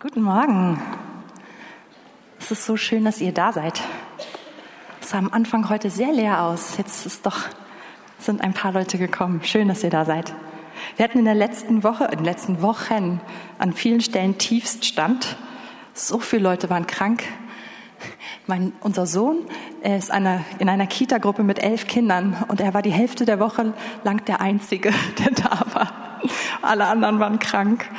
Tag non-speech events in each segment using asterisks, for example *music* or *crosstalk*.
Guten Morgen. Es ist so schön, dass ihr da seid. Es sah am Anfang heute sehr leer aus. Jetzt ist doch, sind ein paar Leute gekommen. Schön, dass ihr da seid. Wir hatten in der letzten Woche, in den letzten Wochen an vielen Stellen Tiefststand. So viele Leute waren krank. Mein, unser Sohn ist eine, in einer Kita-Gruppe mit elf Kindern und er war die Hälfte der Woche lang der Einzige, *laughs* der da war. Alle anderen waren krank.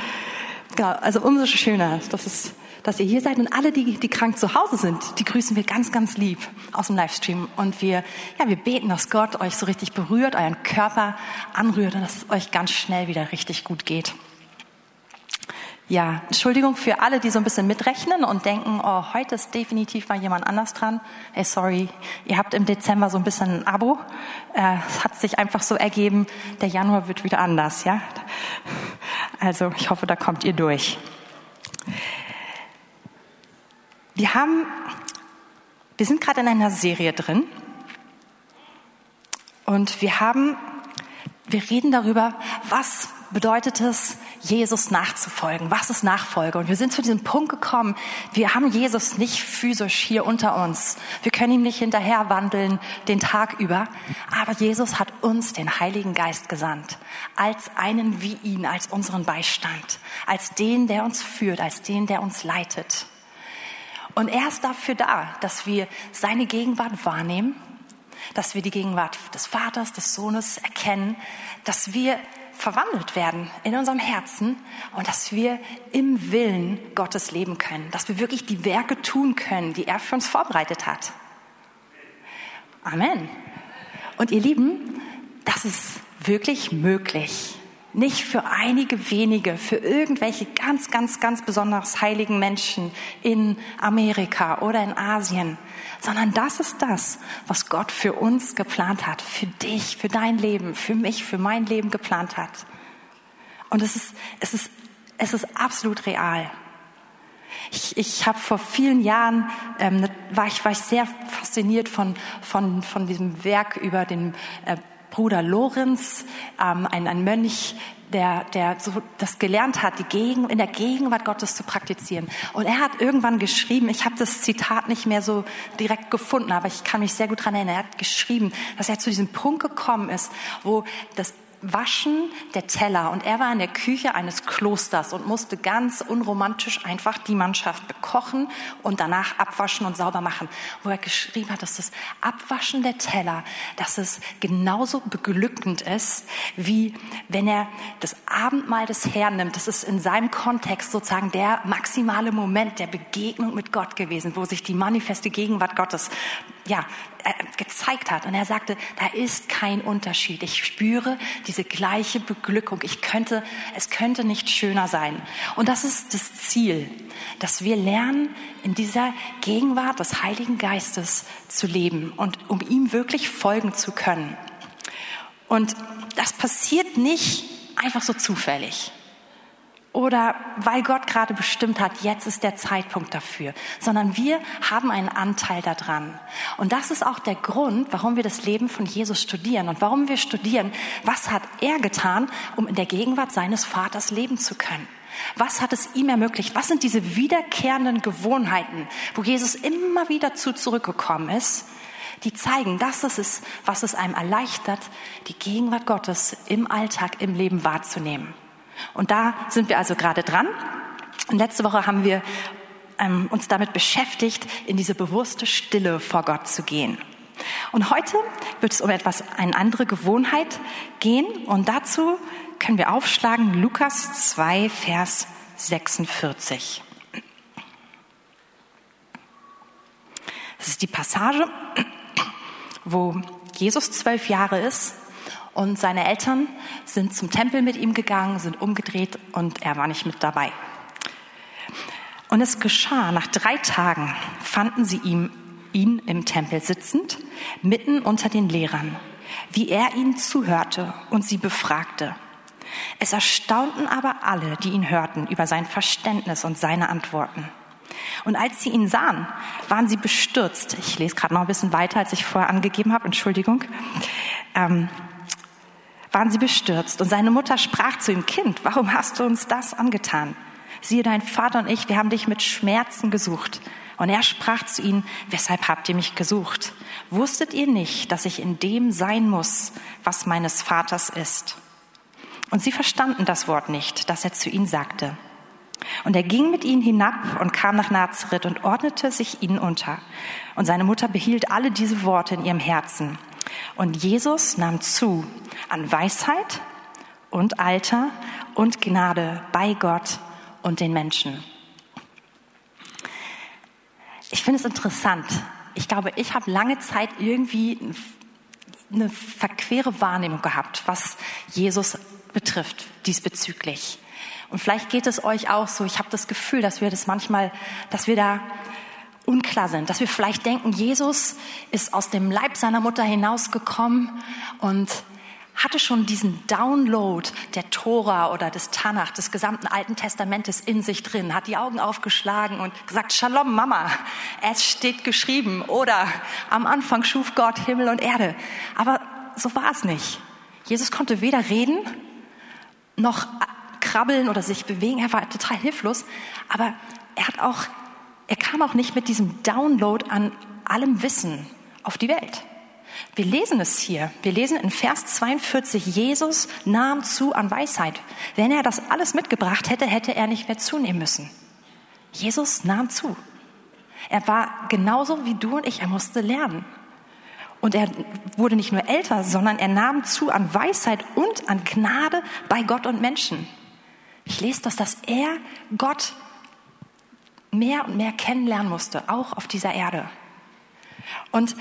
Genau, also umso schöner, dass, es, dass ihr hier seid und alle, die, die krank zu Hause sind, die grüßen wir ganz, ganz lieb aus dem Livestream. Und wir, ja, wir beten, dass Gott euch so richtig berührt, euren Körper anrührt und dass es euch ganz schnell wieder richtig gut geht. Ja, Entschuldigung für alle, die so ein bisschen mitrechnen und denken, oh, heute ist definitiv mal jemand anders dran. Hey, sorry, ihr habt im Dezember so ein bisschen ein Abo. Äh, es hat sich einfach so ergeben, der Januar wird wieder anders, ja. Also ich hoffe, da kommt ihr durch. Wir haben, wir sind gerade in einer Serie drin und wir haben, wir reden darüber, was bedeutet es, Jesus nachzufolgen? Was ist Nachfolge? Und wir sind zu diesem Punkt gekommen, wir haben Jesus nicht physisch hier unter uns. Wir können ihm nicht hinterher wandeln den Tag über. Aber Jesus hat uns den Heiligen Geist gesandt. Als einen wie ihn, als unseren Beistand. Als den, der uns führt, als den, der uns leitet. Und er ist dafür da, dass wir seine Gegenwart wahrnehmen, dass wir die Gegenwart des Vaters, des Sohnes erkennen, dass wir verwandelt werden in unserem Herzen und dass wir im Willen Gottes leben können, dass wir wirklich die Werke tun können, die er für uns vorbereitet hat. Amen. Und ihr Lieben, das ist wirklich möglich. Nicht für einige wenige, für irgendwelche ganz, ganz, ganz besonders heiligen Menschen in Amerika oder in Asien, sondern das ist das, was Gott für uns geplant hat, für dich, für dein Leben, für mich, für mein Leben geplant hat. Und es ist, es ist, es ist absolut real. Ich, ich habe vor vielen Jahren ähm, war ich war ich sehr fasziniert von von von diesem Werk über den äh, Bruder Lorenz, ähm, ein, ein Mönch, der, der so das gelernt hat, die Gegen, in der Gegenwart Gottes zu praktizieren. Und er hat irgendwann geschrieben, ich habe das Zitat nicht mehr so direkt gefunden, aber ich kann mich sehr gut daran erinnern, er hat geschrieben, dass er zu diesem Punkt gekommen ist, wo das Waschen der Teller. Und er war in der Küche eines Klosters und musste ganz unromantisch einfach die Mannschaft bekochen und danach abwaschen und sauber machen. Wo er geschrieben hat, dass das Abwaschen der Teller, dass es genauso beglückend ist, wie wenn er das Abendmahl des Herrn nimmt. Das ist in seinem Kontext sozusagen der maximale Moment der Begegnung mit Gott gewesen, wo sich die manifeste Gegenwart Gottes ja, äh, gezeigt hat. Und er sagte, da ist kein Unterschied. Ich spüre diese gleiche Beglückung. Ich könnte, es könnte nicht schöner sein. Und das ist das Ziel, dass wir lernen, in dieser Gegenwart des Heiligen Geistes zu leben und um ihm wirklich folgen zu können. Und das passiert nicht einfach so zufällig oder weil Gott gerade bestimmt hat, jetzt ist der Zeitpunkt dafür, sondern wir haben einen Anteil daran. Und das ist auch der Grund, warum wir das Leben von Jesus studieren und warum wir studieren, was hat er getan, um in der Gegenwart seines Vaters leben zu können. Was hat es ihm ermöglicht? Was sind diese wiederkehrenden Gewohnheiten, wo Jesus immer wieder zu zurückgekommen ist, die zeigen, dass es ist, was es einem erleichtert, die Gegenwart Gottes im Alltag, im Leben wahrzunehmen. Und da sind wir also gerade dran. Und letzte Woche haben wir ähm, uns damit beschäftigt, in diese bewusste Stille vor Gott zu gehen. Und heute wird es um etwas, eine andere Gewohnheit gehen. Und dazu können wir aufschlagen Lukas 2, Vers 46. Das ist die Passage, wo Jesus zwölf Jahre ist und seine Eltern sind zum Tempel mit ihm gegangen, sind umgedreht und er war nicht mit dabei. Und es geschah, nach drei Tagen fanden sie ihm, ihn im Tempel sitzend, mitten unter den Lehrern, wie er ihnen zuhörte und sie befragte. Es erstaunten aber alle, die ihn hörten, über sein Verständnis und seine Antworten. Und als sie ihn sahen, waren sie bestürzt. Ich lese gerade noch ein bisschen weiter, als ich vorher angegeben habe, Entschuldigung. Ähm, waren sie bestürzt. Und seine Mutter sprach zu ihm, Kind, warum hast du uns das angetan? Siehe, dein Vater und ich, wir haben dich mit Schmerzen gesucht. Und er sprach zu ihnen, weshalb habt ihr mich gesucht? Wusstet ihr nicht, dass ich in dem sein muss, was meines Vaters ist? Und sie verstanden das Wort nicht, das er zu ihnen sagte. Und er ging mit ihnen hinab und kam nach Nazareth und ordnete sich ihnen unter. Und seine Mutter behielt alle diese Worte in ihrem Herzen. Und Jesus nahm zu an Weisheit und Alter und Gnade bei Gott und den Menschen. Ich finde es interessant. Ich glaube, ich habe lange Zeit irgendwie eine verquere Wahrnehmung gehabt, was Jesus betrifft diesbezüglich. Und vielleicht geht es euch auch so. Ich habe das Gefühl, dass wir das manchmal, dass wir da unklar sind, dass wir vielleicht denken, Jesus ist aus dem Leib seiner Mutter hinausgekommen und hatte schon diesen Download der Tora oder des Tanach, des gesamten Alten Testamentes in sich drin, hat die Augen aufgeschlagen und gesagt, Shalom Mama, es steht geschrieben oder am Anfang schuf Gott Himmel und Erde. Aber so war es nicht. Jesus konnte weder reden noch krabbeln oder sich bewegen, er war total hilflos, aber er hat auch, er kam auch nicht mit diesem Download an allem Wissen auf die Welt. Wir lesen es hier. Wir lesen in Vers 42, Jesus nahm zu an Weisheit. Wenn er das alles mitgebracht hätte, hätte er nicht mehr zunehmen müssen. Jesus nahm zu. Er war genauso wie du und ich, er musste lernen. Und er wurde nicht nur älter, sondern er nahm zu an Weisheit und an Gnade bei Gott und Menschen. Ich lese das, dass er Gott mehr und mehr kennenlernen musste, auch auf dieser Erde. Und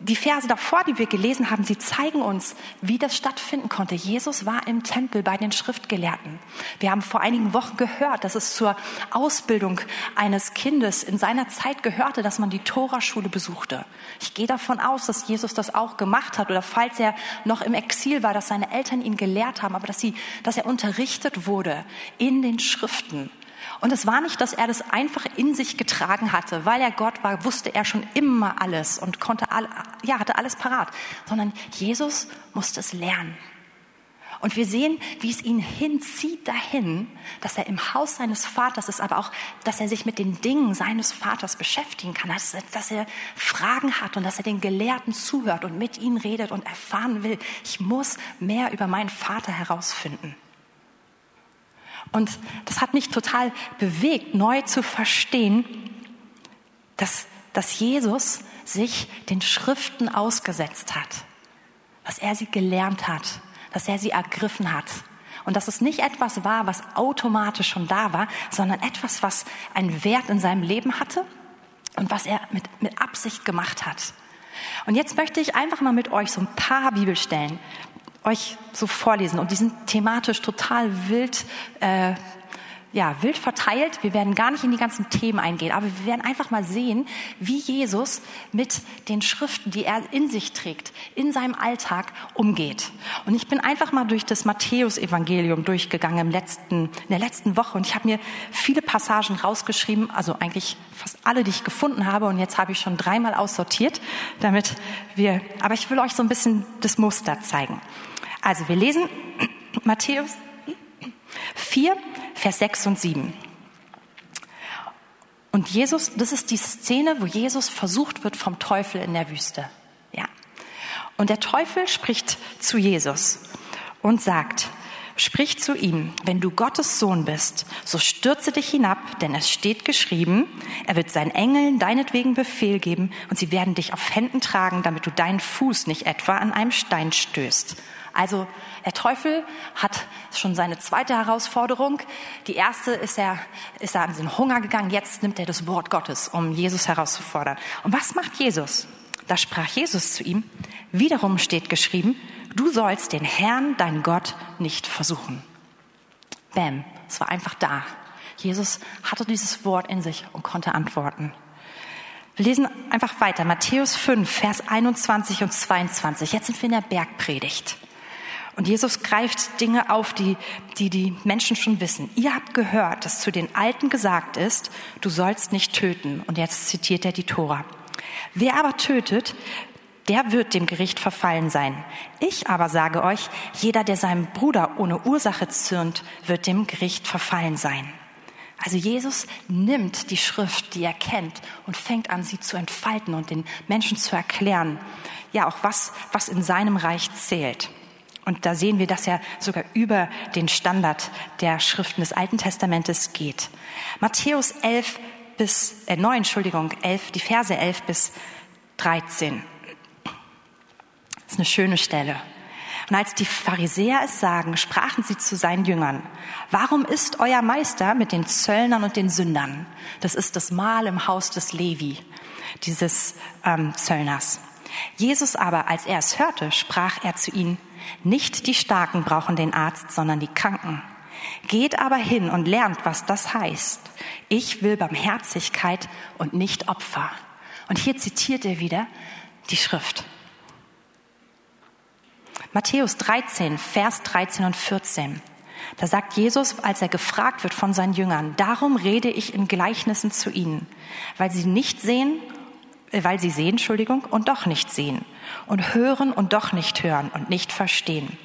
die Verse davor, die wir gelesen haben, sie zeigen uns, wie das stattfinden konnte. Jesus war im Tempel bei den Schriftgelehrten. Wir haben vor einigen Wochen gehört, dass es zur Ausbildung eines Kindes in seiner Zeit gehörte, dass man die Toraschule besuchte. Ich gehe davon aus, dass Jesus das auch gemacht hat oder falls er noch im Exil war, dass seine Eltern ihn gelehrt haben, aber dass, sie, dass er unterrichtet wurde in den Schriften. Und es war nicht, dass er das einfach in sich getragen hatte, weil er Gott war, wusste er schon immer alles und konnte all, ja, hatte alles parat, sondern Jesus musste es lernen. Und wir sehen, wie es ihn hinzieht dahin, dass er im Haus seines Vaters ist, aber auch, dass er sich mit den Dingen seines Vaters beschäftigen kann, dass, dass er Fragen hat und dass er den Gelehrten zuhört und mit ihnen redet und erfahren will, ich muss mehr über meinen Vater herausfinden. Und das hat mich total bewegt, neu zu verstehen, dass, dass Jesus sich den Schriften ausgesetzt hat, dass er sie gelernt hat, dass er sie ergriffen hat. Und dass es nicht etwas war, was automatisch schon da war, sondern etwas, was einen Wert in seinem Leben hatte und was er mit, mit Absicht gemacht hat. Und jetzt möchte ich einfach mal mit euch so ein paar Bibelstellen euch so vorlesen. Und die sind thematisch total wild, äh, ja, wild verteilt. Wir werden gar nicht in die ganzen Themen eingehen, aber wir werden einfach mal sehen, wie Jesus mit den Schriften, die er in sich trägt, in seinem Alltag umgeht. Und ich bin einfach mal durch das Matthäus-Evangelium durchgegangen im letzten, in der letzten Woche und ich habe mir viele Passagen rausgeschrieben, also eigentlich fast alle, die ich gefunden habe und jetzt habe ich schon dreimal aussortiert, damit wir, aber ich will euch so ein bisschen das Muster zeigen. Also wir lesen *clears throat* Matthäus 4, Vers 6 und 7. Und Jesus, das ist die Szene, wo Jesus versucht wird vom Teufel in der Wüste. Ja. Und der Teufel spricht zu Jesus und sagt, sprich zu ihm, wenn du Gottes Sohn bist, so stürze dich hinab, denn es steht geschrieben, er wird seinen Engeln deinetwegen Befehl geben und sie werden dich auf Händen tragen, damit du deinen Fuß nicht etwa an einem Stein stößt. Also der Teufel hat schon seine zweite Herausforderung. Die erste ist er, ist er an den Hunger gegangen. Jetzt nimmt er das Wort Gottes, um Jesus herauszufordern. Und was macht Jesus? Da sprach Jesus zu ihm, wiederum steht geschrieben, du sollst den Herrn, dein Gott, nicht versuchen. Bäm, es war einfach da. Jesus hatte dieses Wort in sich und konnte antworten. Wir lesen einfach weiter. Matthäus 5, Vers 21 und 22. Jetzt sind wir in der Bergpredigt. Und Jesus greift Dinge auf, die, die die Menschen schon wissen. Ihr habt gehört, dass zu den Alten gesagt ist, du sollst nicht töten. Und jetzt zitiert er die Tora. Wer aber tötet, der wird dem Gericht verfallen sein. Ich aber sage euch, jeder, der seinem Bruder ohne Ursache zürnt, wird dem Gericht verfallen sein. Also Jesus nimmt die Schrift, die er kennt, und fängt an, sie zu entfalten und den Menschen zu erklären, ja auch was, was in seinem Reich zählt. Und da sehen wir, dass er sogar über den Standard der Schriften des Alten Testamentes geht. Matthäus 11 bis, äh, 9, Entschuldigung, 11, die Verse 11 bis 13. Das ist eine schöne Stelle. Und als die Pharisäer es sagen, sprachen sie zu seinen Jüngern, warum ist euer Meister mit den Zöllnern und den Sündern? Das ist das Mahl im Haus des Levi, dieses ähm, Zöllners. Jesus aber, als er es hörte, sprach er zu ihnen, nicht die Starken brauchen den Arzt, sondern die Kranken. Geht aber hin und lernt, was das heißt. Ich will Barmherzigkeit und nicht Opfer. Und hier zitiert er wieder die Schrift. Matthäus 13, Vers 13 und 14. Da sagt Jesus, als er gefragt wird von seinen Jüngern, darum rede ich in Gleichnissen zu ihnen, weil sie nicht sehen, äh, weil sie sehen, Entschuldigung, und doch nicht sehen und hören und doch nicht hören und nicht verstehen.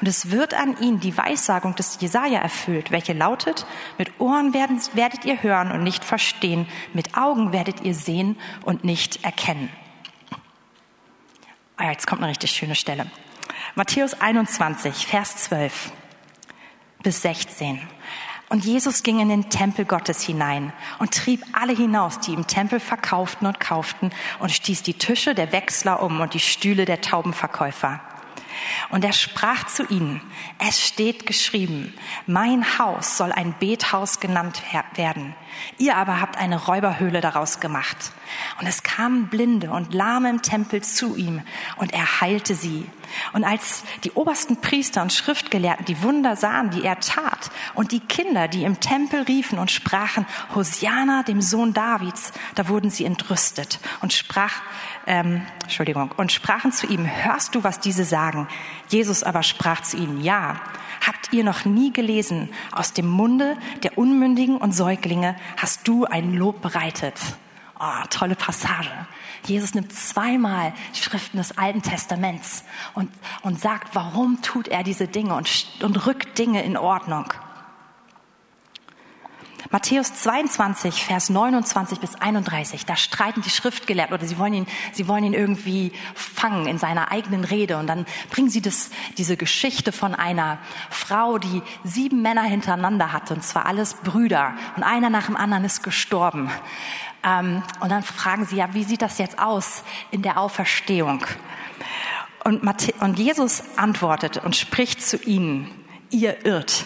Und es wird an ihnen die Weissagung des Jesaja erfüllt, welche lautet, mit Ohren werdet ihr hören und nicht verstehen, mit Augen werdet ihr sehen und nicht erkennen. Ah, jetzt kommt eine richtig schöne Stelle. Matthäus 21, Vers 12 bis 16. Und Jesus ging in den Tempel Gottes hinein und trieb alle hinaus, die im Tempel verkauften und kauften und stieß die Tische der Wechsler um und die Stühle der Taubenverkäufer. Und er sprach zu ihnen, es steht geschrieben, mein Haus soll ein Bethaus genannt werden. Ihr aber habt eine Räuberhöhle daraus gemacht. Und es kamen Blinde und Lahme im Tempel zu ihm und er heilte sie. Und als die obersten Priester und Schriftgelehrten die Wunder sahen, die er tat, und die Kinder, die im Tempel riefen und sprachen, Hosiana, dem Sohn Davids, da wurden sie entrüstet und sprach, ähm, Entschuldigung, und sprachen zu ihm, hörst du, was diese sagen? Jesus aber sprach zu ihnen, ja. Habt ihr noch nie gelesen, aus dem Munde der Unmündigen und Säuglinge hast du ein Lob bereitet? Oh, tolle Passage. Jesus nimmt zweimal Schriften des Alten Testaments und, und sagt, warum tut er diese Dinge und, und rückt Dinge in Ordnung. Matthäus 22, Vers 29 bis 31, da streiten die Schriftgelehrten oder sie wollen ihn, sie wollen ihn irgendwie fangen in seiner eigenen Rede und dann bringen sie das, diese Geschichte von einer Frau, die sieben Männer hintereinander hatte und zwar alles Brüder und einer nach dem anderen ist gestorben. Ähm, und dann fragen sie, ja, wie sieht das jetzt aus in der Auferstehung? Und, Matthä und Jesus antwortet und spricht zu ihnen, ihr irrt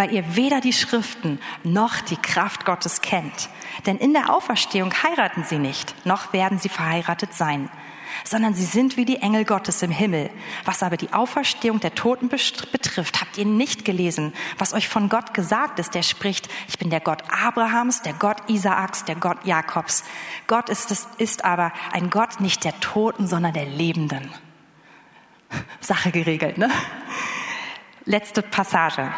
weil ihr weder die Schriften noch die Kraft Gottes kennt. Denn in der Auferstehung heiraten sie nicht, noch werden sie verheiratet sein, sondern sie sind wie die Engel Gottes im Himmel. Was aber die Auferstehung der Toten betrifft, habt ihr nicht gelesen, was euch von Gott gesagt ist, der spricht, ich bin der Gott Abrahams, der Gott Isaaks, der Gott Jakobs. Gott ist, es, ist aber ein Gott nicht der Toten, sondern der Lebenden. *laughs* Sache geregelt, ne? Letzte Passage.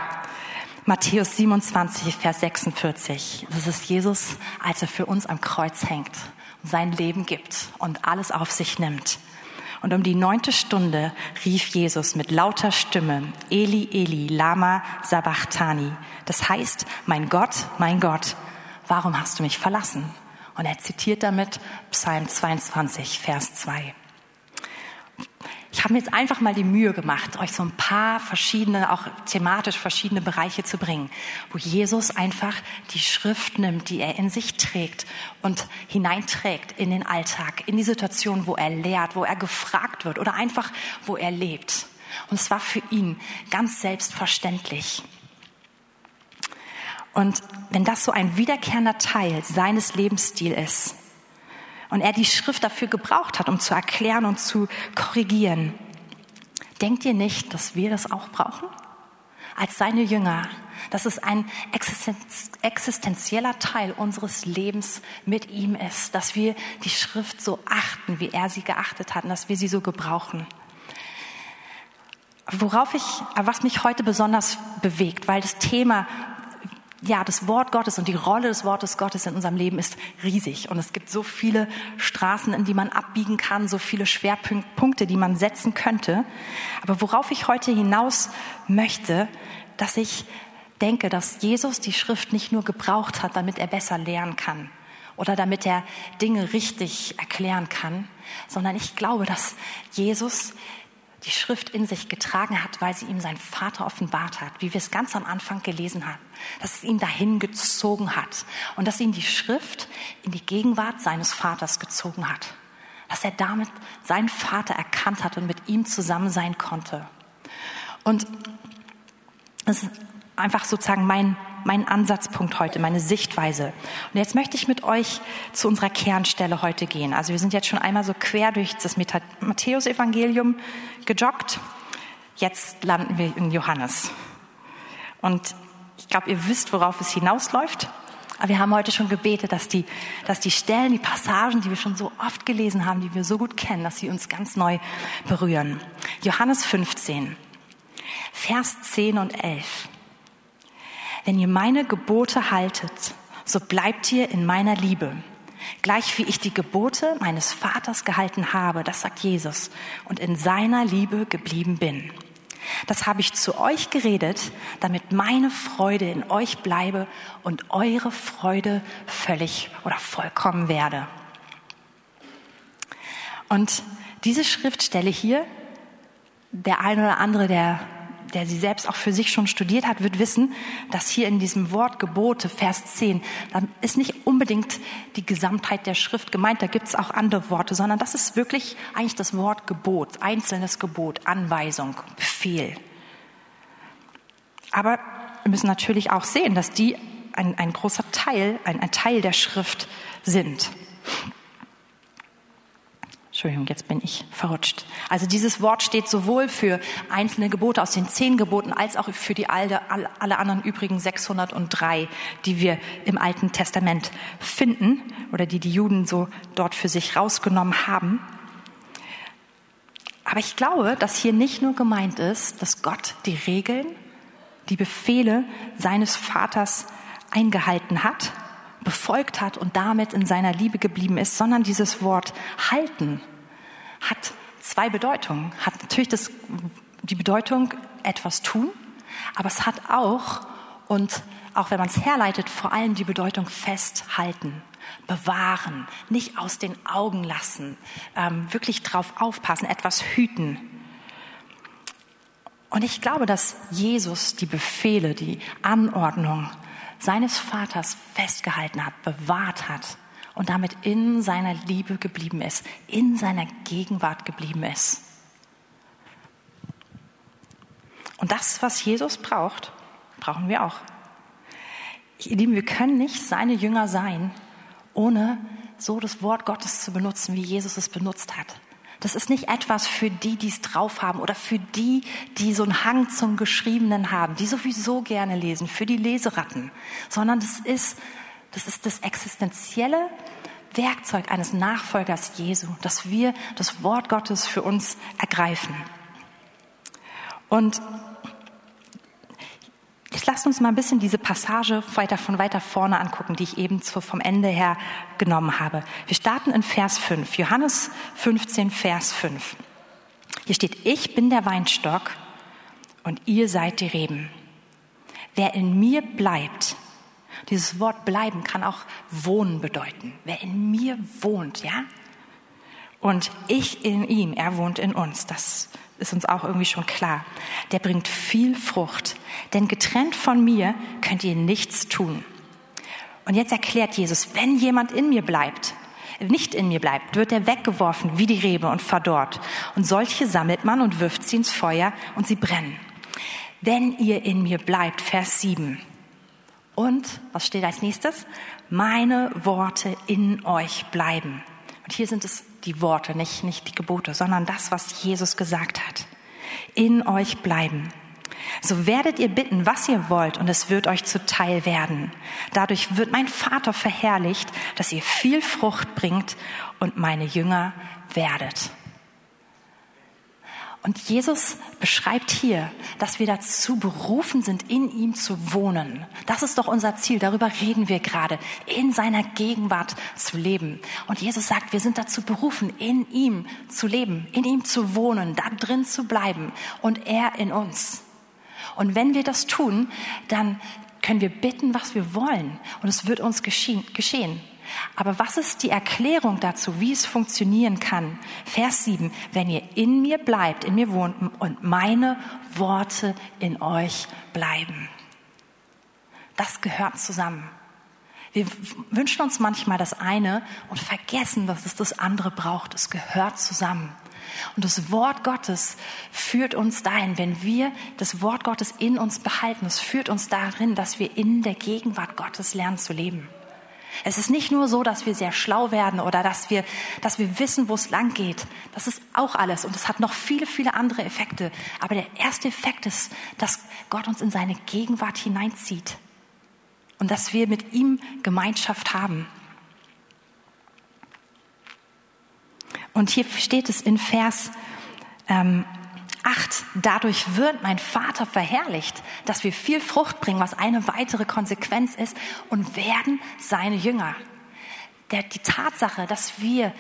Matthäus 27, Vers 46. Das ist Jesus, als er für uns am Kreuz hängt sein Leben gibt und alles auf sich nimmt. Und um die neunte Stunde rief Jesus mit lauter Stimme, Eli, Eli, Lama Sabachthani. Das heißt, mein Gott, mein Gott, warum hast du mich verlassen? Und er zitiert damit Psalm 22, Vers 2. Ich habe mir jetzt einfach mal die Mühe gemacht, euch so ein paar verschiedene, auch thematisch verschiedene Bereiche zu bringen, wo Jesus einfach die Schrift nimmt, die er in sich trägt und hineinträgt in den Alltag, in die Situation, wo er lehrt, wo er gefragt wird oder einfach, wo er lebt. Und es war für ihn ganz selbstverständlich. Und wenn das so ein wiederkehrender Teil seines Lebensstils ist, und er die Schrift dafür gebraucht hat, um zu erklären und zu korrigieren. Denkt ihr nicht, dass wir das auch brauchen? Als seine Jünger, dass es ein existenzieller Teil unseres Lebens mit ihm ist, dass wir die Schrift so achten, wie er sie geachtet hat und dass wir sie so gebrauchen. Worauf ich, was mich heute besonders bewegt, weil das Thema ja, das Wort Gottes und die Rolle des Wortes Gottes in unserem Leben ist riesig. Und es gibt so viele Straßen, in die man abbiegen kann, so viele Schwerpunkte, die man setzen könnte. Aber worauf ich heute hinaus möchte, dass ich denke, dass Jesus die Schrift nicht nur gebraucht hat, damit er besser lernen kann oder damit er Dinge richtig erklären kann, sondern ich glaube, dass Jesus die Schrift in sich getragen hat, weil sie ihm sein Vater offenbart hat, wie wir es ganz am Anfang gelesen haben, dass es ihn dahin gezogen hat und dass ihn die Schrift in die Gegenwart seines Vaters gezogen hat, dass er damit seinen Vater erkannt hat und mit ihm zusammen sein konnte. Und das ist einfach sozusagen mein, mein Ansatzpunkt heute, meine Sichtweise. Und jetzt möchte ich mit euch zu unserer Kernstelle heute gehen. Also wir sind jetzt schon einmal so quer durch das Matthäusevangelium gejoggt. Jetzt landen wir in Johannes. Und ich glaube, ihr wisst, worauf es hinausläuft. Aber wir haben heute schon gebetet, dass die, dass die Stellen, die Passagen, die wir schon so oft gelesen haben, die wir so gut kennen, dass sie uns ganz neu berühren. Johannes 15, Vers 10 und 11. Wenn ihr meine Gebote haltet, so bleibt ihr in meiner Liebe. Gleich wie ich die Gebote meines Vaters gehalten habe, das sagt Jesus, und in seiner Liebe geblieben bin. Das habe ich zu euch geredet, damit meine Freude in euch bleibe und eure Freude völlig oder vollkommen werde. Und diese Schriftstelle hier, der eine oder andere, der der sie selbst auch für sich schon studiert hat, wird wissen, dass hier in diesem Wort Gebote, Vers 10, dann ist nicht unbedingt die Gesamtheit der Schrift gemeint, da gibt es auch andere Worte, sondern das ist wirklich eigentlich das Wort Gebot, einzelnes Gebot, Anweisung, Befehl. Aber wir müssen natürlich auch sehen, dass die ein, ein großer Teil, ein, ein Teil der Schrift sind. Entschuldigung, jetzt bin ich verrutscht. Also dieses Wort steht sowohl für einzelne Gebote aus den zehn Geboten als auch für die alle, alle anderen übrigen 603, die wir im Alten Testament finden oder die die Juden so dort für sich rausgenommen haben. Aber ich glaube, dass hier nicht nur gemeint ist, dass Gott die Regeln, die Befehle seines Vaters eingehalten hat, befolgt hat und damit in seiner Liebe geblieben ist, sondern dieses Wort halten hat zwei Bedeutungen. Hat natürlich das, die Bedeutung etwas tun, aber es hat auch, und auch wenn man es herleitet, vor allem die Bedeutung festhalten, bewahren, nicht aus den Augen lassen, ähm, wirklich drauf aufpassen, etwas hüten. Und ich glaube, dass Jesus die Befehle, die Anordnung seines Vaters festgehalten hat, bewahrt hat und damit in seiner Liebe geblieben ist, in seiner Gegenwart geblieben ist. Und das, was Jesus braucht, brauchen wir auch. Ihr Lieben, wir können nicht seine Jünger sein, ohne so das Wort Gottes zu benutzen, wie Jesus es benutzt hat. Das ist nicht etwas für die, die es drauf haben oder für die, die so einen Hang zum Geschriebenen haben, die sowieso gerne lesen, für die Leseratten, sondern das ist das ist das existenzielle Werkzeug eines Nachfolgers Jesu, dass wir das Wort Gottes für uns ergreifen. Und jetzt lasst uns mal ein bisschen diese Passage weiter von weiter vorne angucken, die ich eben vom Ende her genommen habe. Wir starten in Vers 5, Johannes 15, Vers 5. Hier steht, ich bin der Weinstock und ihr seid die Reben. Wer in mir bleibt dieses Wort bleiben kann auch wohnen bedeuten. Wer in mir wohnt, ja? Und ich in ihm, er wohnt in uns. Das ist uns auch irgendwie schon klar. Der bringt viel Frucht. Denn getrennt von mir könnt ihr nichts tun. Und jetzt erklärt Jesus, wenn jemand in mir bleibt, nicht in mir bleibt, wird er weggeworfen wie die Rebe und verdorrt. Und solche sammelt man und wirft sie ins Feuer und sie brennen. Wenn ihr in mir bleibt, Vers 7, und, was steht als nächstes? Meine Worte in euch bleiben. Und hier sind es die Worte, nicht, nicht die Gebote, sondern das, was Jesus gesagt hat. In euch bleiben. So werdet ihr bitten, was ihr wollt, und es wird euch zuteil werden. Dadurch wird mein Vater verherrlicht, dass ihr viel Frucht bringt und meine Jünger werdet. Und Jesus beschreibt hier, dass wir dazu berufen sind, in ihm zu wohnen. Das ist doch unser Ziel. Darüber reden wir gerade. In seiner Gegenwart zu leben. Und Jesus sagt, wir sind dazu berufen, in ihm zu leben, in ihm zu wohnen, da drin zu bleiben und er in uns. Und wenn wir das tun, dann können wir bitten, was wir wollen. Und es wird uns geschehen. Aber was ist die Erklärung dazu, wie es funktionieren kann? Vers 7, wenn ihr in mir bleibt, in mir wohnt und meine Worte in euch bleiben. Das gehört zusammen. Wir wünschen uns manchmal das eine und vergessen, dass es das andere braucht. Es gehört zusammen. Und das Wort Gottes führt uns dahin, wenn wir das Wort Gottes in uns behalten, es führt uns darin, dass wir in der Gegenwart Gottes lernen zu leben. Es ist nicht nur so, dass wir sehr schlau werden oder dass wir, dass wir wissen, wo es lang geht. Das ist auch alles und es hat noch viele, viele andere Effekte. Aber der erste Effekt ist, dass Gott uns in seine Gegenwart hineinzieht und dass wir mit ihm Gemeinschaft haben. Und hier steht es in Vers ähm, 8, dadurch wird mein Vater verherrlicht, dass wir viel Frucht bringen, was eine weitere Konsequenz ist, und werden seine Jünger. Der, die Tatsache, dass wir,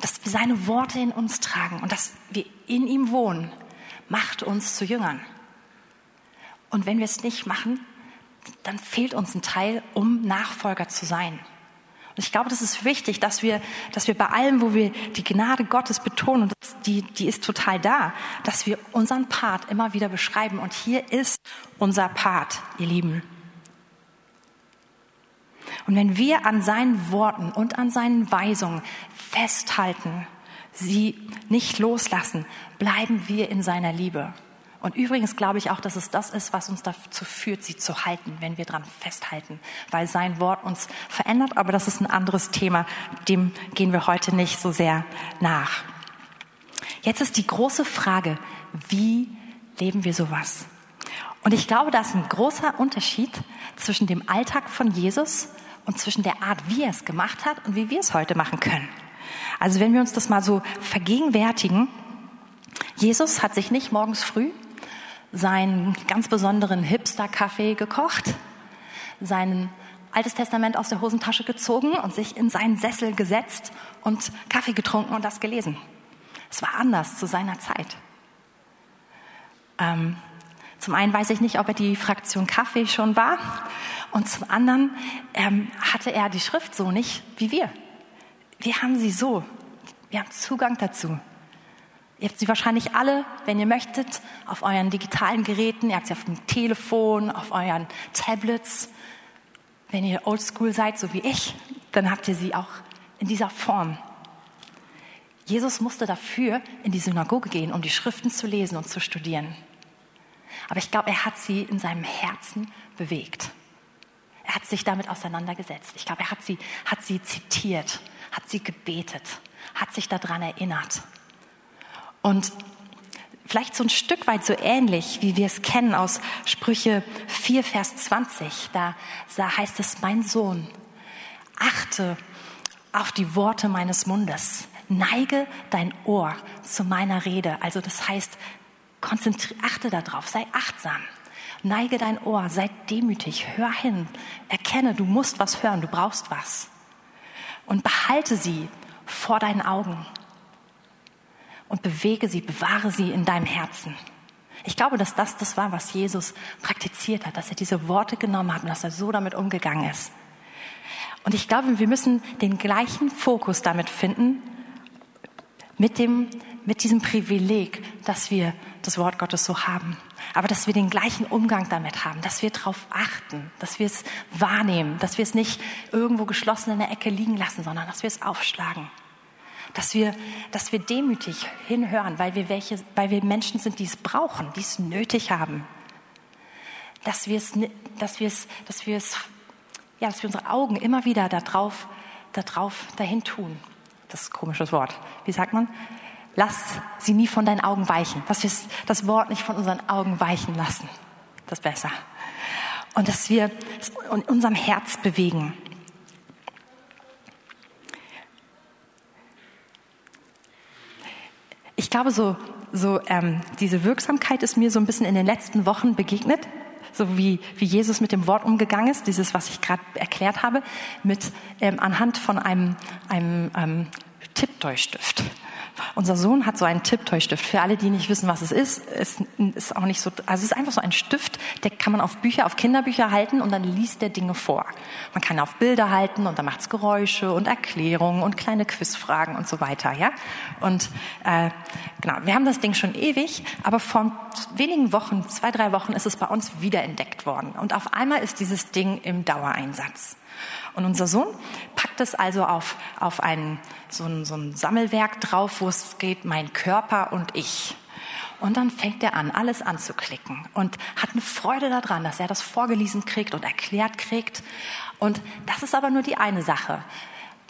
dass wir seine Worte in uns tragen und dass wir in ihm wohnen, macht uns zu Jüngern. Und wenn wir es nicht machen, dann fehlt uns ein Teil, um Nachfolger zu sein. Ich glaube, das ist wichtig, dass wir, dass wir bei allem, wo wir die Gnade Gottes betonen, die, die ist total da, dass wir unseren Part immer wieder beschreiben. Und hier ist unser Part, ihr Lieben. Und wenn wir an seinen Worten und an seinen Weisungen festhalten, sie nicht loslassen, bleiben wir in seiner Liebe. Und übrigens glaube ich auch, dass es das ist, was uns dazu führt, sie zu halten, wenn wir dran festhalten, weil sein Wort uns verändert. Aber das ist ein anderes Thema, dem gehen wir heute nicht so sehr nach. Jetzt ist die große Frage, wie leben wir sowas? Und ich glaube, da ist ein großer Unterschied zwischen dem Alltag von Jesus und zwischen der Art, wie er es gemacht hat und wie wir es heute machen können. Also wenn wir uns das mal so vergegenwärtigen, Jesus hat sich nicht morgens früh seinen ganz besonderen Hipster-Kaffee gekocht, sein Altes Testament aus der Hosentasche gezogen und sich in seinen Sessel gesetzt und Kaffee getrunken und das gelesen. Es war anders zu seiner Zeit. Ähm, zum einen weiß ich nicht, ob er die Fraktion Kaffee schon war und zum anderen ähm, hatte er die Schrift so nicht wie wir. Wir haben sie so. Wir haben Zugang dazu. Ihr habt sie wahrscheinlich alle, wenn ihr möchtet, auf euren digitalen Geräten. Ihr habt sie auf dem Telefon, auf euren Tablets. Wenn ihr oldschool seid, so wie ich, dann habt ihr sie auch in dieser Form. Jesus musste dafür in die Synagoge gehen, um die Schriften zu lesen und zu studieren. Aber ich glaube, er hat sie in seinem Herzen bewegt. Er hat sich damit auseinandergesetzt. Ich glaube, er hat sie, hat sie zitiert, hat sie gebetet, hat sich daran erinnert. Und vielleicht so ein Stück weit so ähnlich, wie wir es kennen aus Sprüche 4, Vers 20. Da, da heißt es, mein Sohn, achte auf die Worte meines Mundes. Neige dein Ohr zu meiner Rede. Also das heißt, achte darauf, sei achtsam. Neige dein Ohr, sei demütig, hör hin, erkenne, du musst was hören, du brauchst was. Und behalte sie vor deinen Augen und bewege sie, bewahre sie in deinem Herzen. Ich glaube, dass das das war, was Jesus praktiziert hat, dass er diese Worte genommen hat und dass er so damit umgegangen ist. Und ich glaube, wir müssen den gleichen Fokus damit finden, mit dem, mit diesem Privileg, dass wir das Wort Gottes so haben. Aber dass wir den gleichen Umgang damit haben, dass wir darauf achten, dass wir es wahrnehmen, dass wir es nicht irgendwo geschlossen in der Ecke liegen lassen, sondern dass wir es aufschlagen dass wir, dass wir demütig hinhören, weil wir welche, weil wir Menschen sind, die es brauchen, die es nötig haben. Dass wir es, dass wir es, dass wir es, ja, dass wir unsere Augen immer wieder darauf, darauf dahin tun. Das ist ein komisches Wort. Wie sagt man? Lass sie nie von deinen Augen weichen. Dass wir das Wort nicht von unseren Augen weichen lassen. Das ist besser. Und dass wir es in unserem Herz bewegen. Glaube, so, so ähm, diese Wirksamkeit ist mir so ein bisschen in den letzten Wochen begegnet, so wie, wie Jesus mit dem Wort umgegangen ist, dieses, was ich gerade erklärt habe, mit ähm, anhand von einem, einem ähm, Tipptoy-Stift. Unser Sohn hat so einen Tipptoy-Stift. Für alle, die nicht wissen, was es ist, ist, ist auch nicht so, also es ist einfach so ein Stift, der kann man auf Bücher, auf Kinderbücher halten und dann liest der Dinge vor. Man kann auf Bilder halten und dann macht es Geräusche und Erklärungen und kleine Quizfragen und so weiter, ja. Und äh, genau, wir haben das Ding schon ewig, aber vor wenigen Wochen, zwei, drei Wochen, ist es bei uns wiederentdeckt worden. Und auf einmal ist dieses Ding im Dauereinsatz. Und unser Sohn packt es also auf, auf einen, so, ein, so ein Sammelwerk drauf, wo es geht, mein Körper und ich. Und dann fängt er an, alles anzuklicken und hat eine Freude daran, dass er das vorgelesen kriegt und erklärt kriegt. Und das ist aber nur die eine Sache.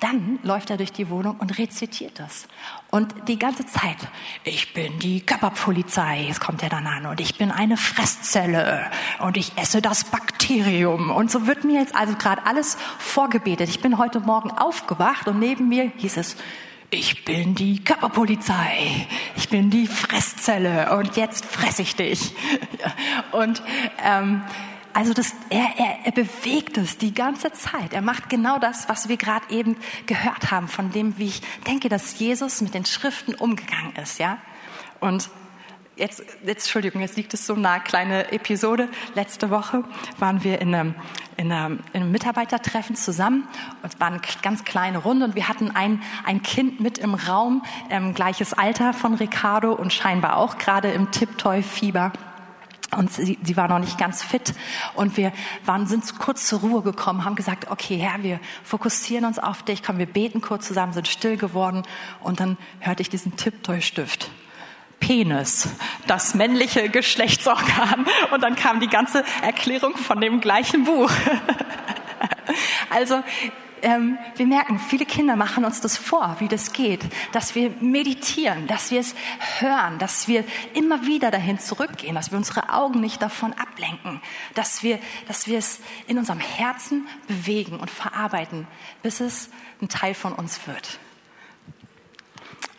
Dann läuft er durch die Wohnung und rezitiert das. Und die ganze Zeit, ich bin die Körperpolizei, jetzt kommt er dann an, und ich bin eine Fresszelle und ich esse das Bakterium. Und so wird mir jetzt also gerade alles vorgebetet. Ich bin heute Morgen aufgewacht und neben mir hieß es, ich bin die Körperpolizei, ich bin die Fresszelle und jetzt fress ich dich. *laughs* Und ähm, also das, er, er, er bewegt es die ganze Zeit. Er macht genau das, was wir gerade eben gehört haben, von dem, wie ich denke, dass Jesus mit den Schriften umgegangen ist, ja. Und jetzt, jetzt Entschuldigung, jetzt liegt es so nah, kleine Episode. Letzte Woche waren wir in einem, in einem, in einem Mitarbeitertreffen zusammen und es war eine ganz kleine Runde und wir hatten ein, ein Kind mit im Raum, ähm, gleiches Alter von Ricardo und scheinbar auch gerade im Tipptoy-Fieber. Und sie, sie war noch nicht ganz fit. Und wir waren, sind kurz zur Ruhe gekommen, haben gesagt, okay, Herr, wir fokussieren uns auf dich. Komm, wir beten kurz zusammen, sind still geworden. Und dann hörte ich diesen Tipptoy-Stift. Penis, das männliche Geschlechtsorgan. Und dann kam die ganze Erklärung von dem gleichen Buch. *laughs* Also ähm, wir merken, viele Kinder machen uns das vor, wie das geht, dass wir meditieren, dass wir es hören, dass wir immer wieder dahin zurückgehen, dass wir unsere Augen nicht davon ablenken, dass wir, dass wir es in unserem Herzen bewegen und verarbeiten, bis es ein Teil von uns wird.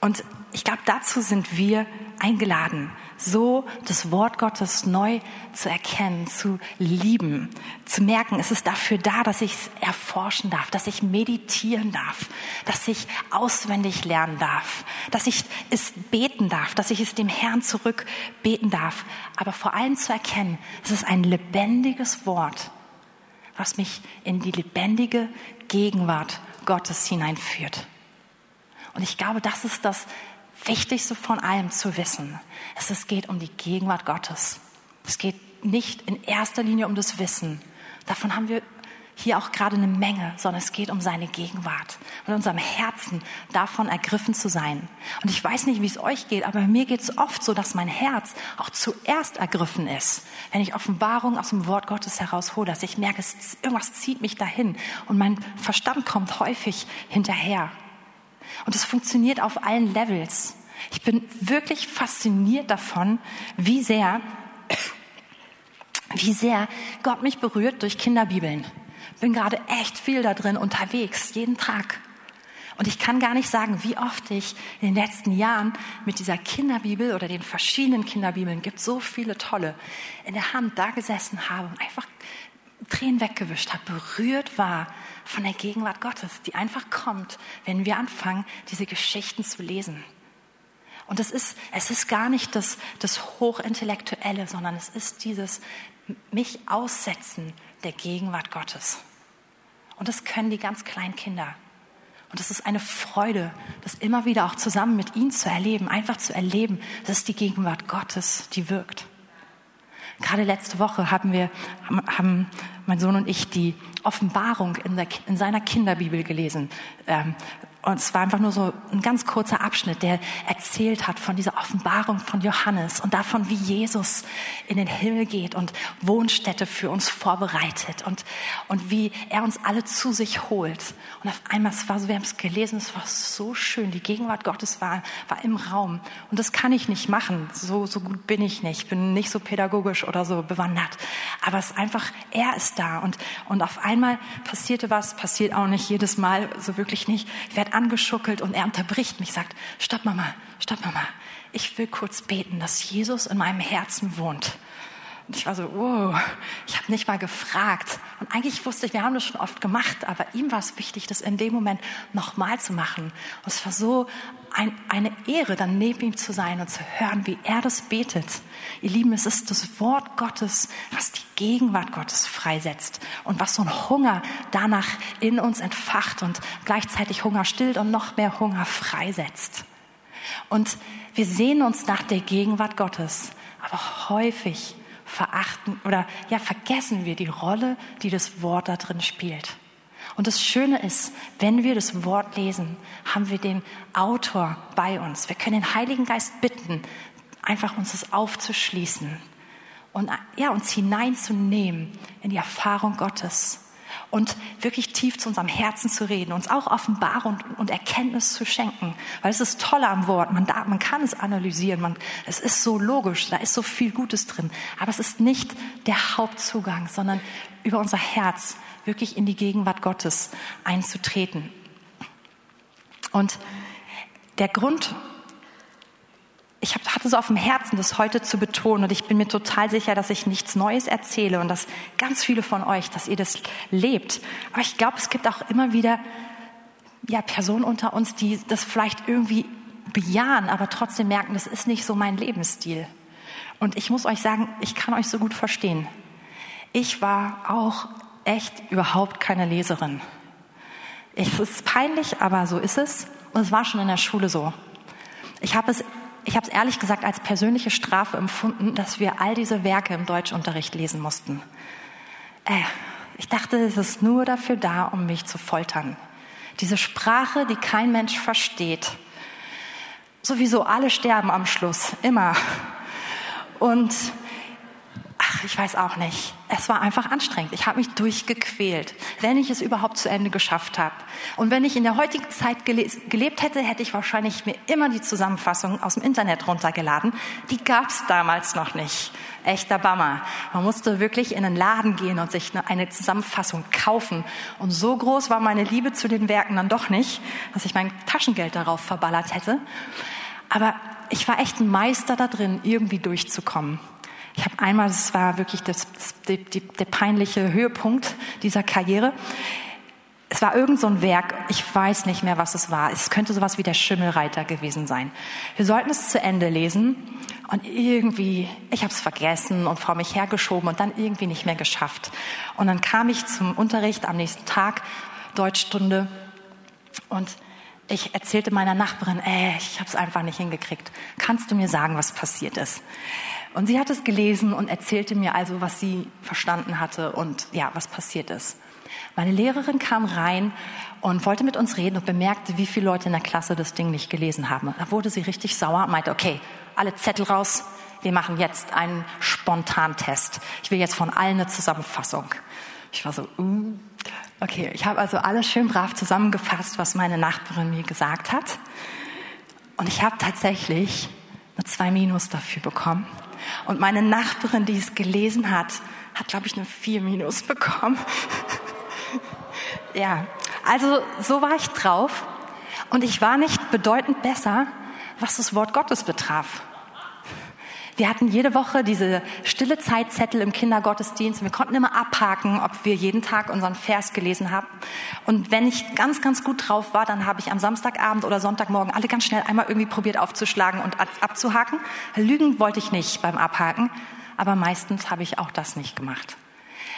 Und ich glaube, dazu sind wir eingeladen, so das Wort Gottes neu zu erkennen, zu lieben, zu merken, es ist dafür da, dass ich es erforschen darf, dass ich meditieren darf, dass ich auswendig lernen darf, dass ich es beten darf, dass ich es dem Herrn zurück beten darf, aber vor allem zu erkennen, es ist ein lebendiges Wort, was mich in die lebendige Gegenwart Gottes hineinführt. Und ich glaube, das ist das Wichtigste von allem zu wissen. Es geht um die Gegenwart Gottes. Es geht nicht in erster Linie um das Wissen. Davon haben wir hier auch gerade eine Menge, sondern es geht um seine Gegenwart und unserem Herzen davon ergriffen zu sein. Und ich weiß nicht, wie es euch geht, aber mir geht es oft so, dass mein Herz auch zuerst ergriffen ist, wenn ich Offenbarung aus dem Wort Gottes heraushole, dass ich merke, irgendwas zieht mich dahin und mein Verstand kommt häufig hinterher. Und es funktioniert auf allen Levels. Ich bin wirklich fasziniert davon, wie sehr, wie sehr Gott mich berührt durch Kinderbibeln. Bin gerade echt viel da drin unterwegs, jeden Tag. Und ich kann gar nicht sagen, wie oft ich in den letzten Jahren mit dieser Kinderbibel oder den verschiedenen Kinderbibeln, gibt so viele tolle, in der Hand da gesessen habe und einfach Tränen weggewischt habe, berührt war von der Gegenwart Gottes, die einfach kommt, wenn wir anfangen, diese Geschichten zu lesen. Und es ist, es ist gar nicht das, das Hochintellektuelle, sondern es ist dieses mich aussetzen der Gegenwart Gottes. Und das können die ganz kleinen Kinder. Und es ist eine Freude, das immer wieder auch zusammen mit ihnen zu erleben, einfach zu erleben, das ist die Gegenwart Gottes, die wirkt. Gerade letzte Woche haben wir, haben mein Sohn und ich die Offenbarung in, der, in seiner Kinderbibel gelesen. Ähm, und es war einfach nur so ein ganz kurzer Abschnitt, der erzählt hat von dieser Offenbarung von Johannes und davon, wie Jesus in den Himmel geht und Wohnstätte für uns vorbereitet und, und wie er uns alle zu sich holt. Und auf einmal, es war so, wir haben es gelesen, es war so schön. Die Gegenwart Gottes war, war im Raum. Und das kann ich nicht machen. So, so gut bin ich nicht. Ich bin nicht so pädagogisch oder so bewandert. Aber es ist einfach, er ist da. Und, und auf einmal passierte was, passiert auch nicht jedes Mal, so wirklich nicht. Ich werde angeschuckelt und er unterbricht mich, sagt, stopp Mama, stopp Mama, ich will kurz beten, dass Jesus in meinem Herzen wohnt. Und ich war so, wow, ich habe nicht mal gefragt, Und eigentlich wusste ich, wir haben das schon oft gemacht, aber ihm war es wichtig, das in dem Moment nochmal zu machen. Und es war so ein, eine Ehre, dann neben ihm zu sein und zu hören, wie er das betet. Ihr Lieben, es ist das Wort Gottes, was die Gegenwart Gottes freisetzt und was so ein Hunger danach in uns entfacht und gleichzeitig Hunger stillt und noch mehr Hunger freisetzt. Und wir sehen uns nach der Gegenwart Gottes, aber häufig verachten oder ja, vergessen wir die Rolle, die das Wort da drin spielt. Und das Schöne ist, wenn wir das Wort lesen, haben wir den Autor bei uns. Wir können den Heiligen Geist bitten, einfach uns das aufzuschließen und ja, uns hineinzunehmen in die Erfahrung Gottes und wirklich tief zu unserem Herzen zu reden, uns auch Offenbarung und, Erkenntnis zu schenken. Weil es ist toll am Wort, man, darf, man kann es analysieren, man, es ist so logisch, da ist so viel Gutes drin. Aber es ist nicht der Hauptzugang, sondern über unser Herz wirklich in die Gegenwart Gottes einzutreten. Und der Grund, ich hatte so auf dem Herzen, das heute zu betonen. Und ich bin mir total sicher, dass ich nichts Neues erzähle und dass ganz viele von euch, dass ihr das lebt. Aber ich glaube, es gibt auch immer wieder ja, Personen unter uns, die das vielleicht irgendwie bejahen, aber trotzdem merken, das ist nicht so mein Lebensstil. Und ich muss euch sagen, ich kann euch so gut verstehen. Ich war auch echt überhaupt keine Leserin. Es ist peinlich, aber so ist es. Und es war schon in der Schule so. Ich habe es ich habe es ehrlich gesagt als persönliche Strafe empfunden, dass wir all diese Werke im Deutschunterricht lesen mussten. Äh, ich dachte, es ist nur dafür da, um mich zu foltern. Diese Sprache, die kein Mensch versteht. Sowieso alle sterben am Schluss, immer. Und ach, ich weiß auch nicht. Es war einfach anstrengend. Ich habe mich durchgequält, wenn ich es überhaupt zu Ende geschafft habe. Und wenn ich in der heutigen Zeit gelebt hätte, hätte ich wahrscheinlich mir immer die Zusammenfassung aus dem Internet runtergeladen. Die gab es damals noch nicht. Echter Bammer. Man musste wirklich in einen Laden gehen und sich eine Zusammenfassung kaufen. Und so groß war meine Liebe zu den Werken dann doch nicht, dass ich mein Taschengeld darauf verballert hätte. Aber ich war echt ein Meister da drin, irgendwie durchzukommen. Ich habe einmal, das war wirklich das, die, die, der peinliche Höhepunkt dieser Karriere. Es war irgend so ein Werk, ich weiß nicht mehr, was es war. Es könnte sowas wie der Schimmelreiter gewesen sein. Wir sollten es zu Ende lesen und irgendwie, ich habe es vergessen und vor mich hergeschoben und dann irgendwie nicht mehr geschafft. Und dann kam ich zum Unterricht am nächsten Tag, Deutschstunde, und ich erzählte meiner Nachbarin, ey, äh, ich habe es einfach nicht hingekriegt. Kannst du mir sagen, was passiert ist? Und sie hat es gelesen und erzählte mir also, was sie verstanden hatte und ja, was passiert ist. Meine Lehrerin kam rein und wollte mit uns reden und bemerkte, wie viele Leute in der Klasse das Ding nicht gelesen haben. Da wurde sie richtig sauer und meinte, okay, alle Zettel raus, wir machen jetzt einen Spontantest. Ich will jetzt von allen eine Zusammenfassung. Ich war so, uh, okay, ich habe also alles schön brav zusammengefasst, was meine Nachbarin mir gesagt hat. Und ich habe tatsächlich eine zwei Minus dafür bekommen. Und meine Nachbarin, die es gelesen hat, hat, glaube ich, eine 4 minus *laughs* bekommen. ja, also so war ich drauf. Und ich war nicht bedeutend besser, was das Wort Gottes betraf. Wir hatten jede Woche diese stille Zeitzettel im Kindergottesdienst. Wir konnten immer abhaken, ob wir jeden Tag unseren Vers gelesen haben. Und wenn ich ganz, ganz gut drauf war, dann habe ich am Samstagabend oder Sonntagmorgen alle ganz schnell einmal irgendwie probiert aufzuschlagen und abzuhaken. Lügen wollte ich nicht beim Abhaken, aber meistens habe ich auch das nicht gemacht.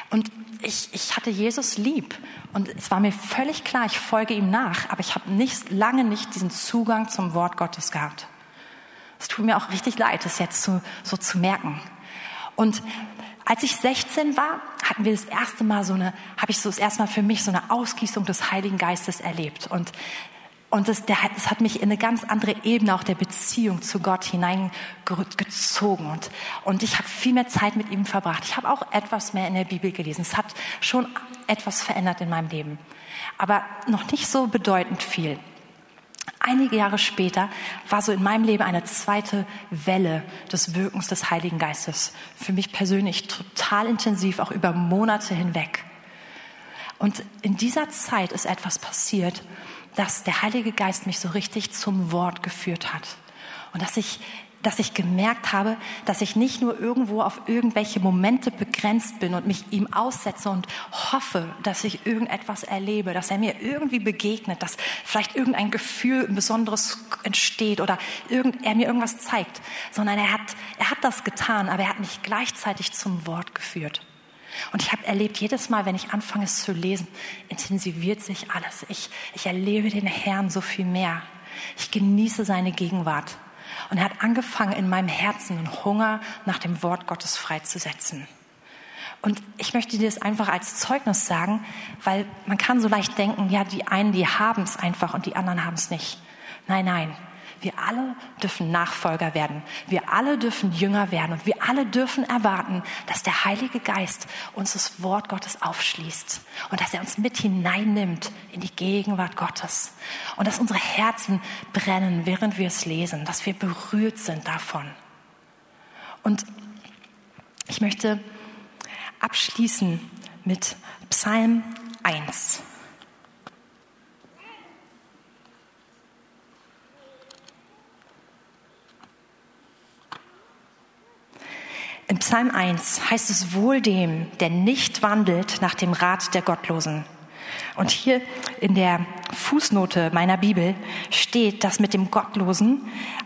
Und ich, ich hatte Jesus lieb und es war mir völlig klar, ich folge ihm nach, aber ich habe nicht, lange nicht diesen Zugang zum Wort Gottes gehabt. Es tut mir auch richtig leid, das jetzt so, so zu merken. Und als ich 16 war, hatten wir das erste Mal so eine, habe ich so das erste Mal für mich so eine Ausgießung des Heiligen Geistes erlebt. Und, und das, der, das hat mich in eine ganz andere Ebene auch der Beziehung zu Gott hineingezogen. Und, und ich habe viel mehr Zeit mit ihm verbracht. Ich habe auch etwas mehr in der Bibel gelesen. Es hat schon etwas verändert in meinem Leben. Aber noch nicht so bedeutend viel einige Jahre später war so in meinem Leben eine zweite Welle des Wirkens des Heiligen Geistes. Für mich persönlich total intensiv, auch über Monate hinweg. Und in dieser Zeit ist etwas passiert, dass der Heilige Geist mich so richtig zum Wort geführt hat. Und dass ich dass ich gemerkt habe, dass ich nicht nur irgendwo auf irgendwelche Momente begrenzt bin und mich ihm aussetze und hoffe, dass ich irgendetwas erlebe, dass er mir irgendwie begegnet, dass vielleicht irgendein Gefühl ein besonderes entsteht oder irgend, er mir irgendwas zeigt, sondern er hat, er hat das getan, aber er hat mich gleichzeitig zum Wort geführt. Und ich habe erlebt, jedes Mal, wenn ich anfange es zu lesen, intensiviert sich alles. Ich, ich erlebe den Herrn so viel mehr. Ich genieße seine Gegenwart. Und er hat angefangen, in meinem Herzen einen Hunger nach dem Wort Gottes freizusetzen. Und ich möchte dir das einfach als Zeugnis sagen, weil man kann so leicht denken, ja, die einen, die haben es einfach und die anderen haben es nicht. Nein, nein. Wir alle dürfen Nachfolger werden. Wir alle dürfen Jünger werden. Und wir alle dürfen erwarten, dass der Heilige Geist uns das Wort Gottes aufschließt und dass er uns mit hineinnimmt in die Gegenwart Gottes. Und dass unsere Herzen brennen, während wir es lesen, dass wir berührt sind davon. Und ich möchte abschließen mit Psalm 1. Im Psalm 1 heißt es wohl dem, der nicht wandelt nach dem Rat der Gottlosen. Und hier in der Fußnote meiner Bibel steht, dass mit dem Gottlosen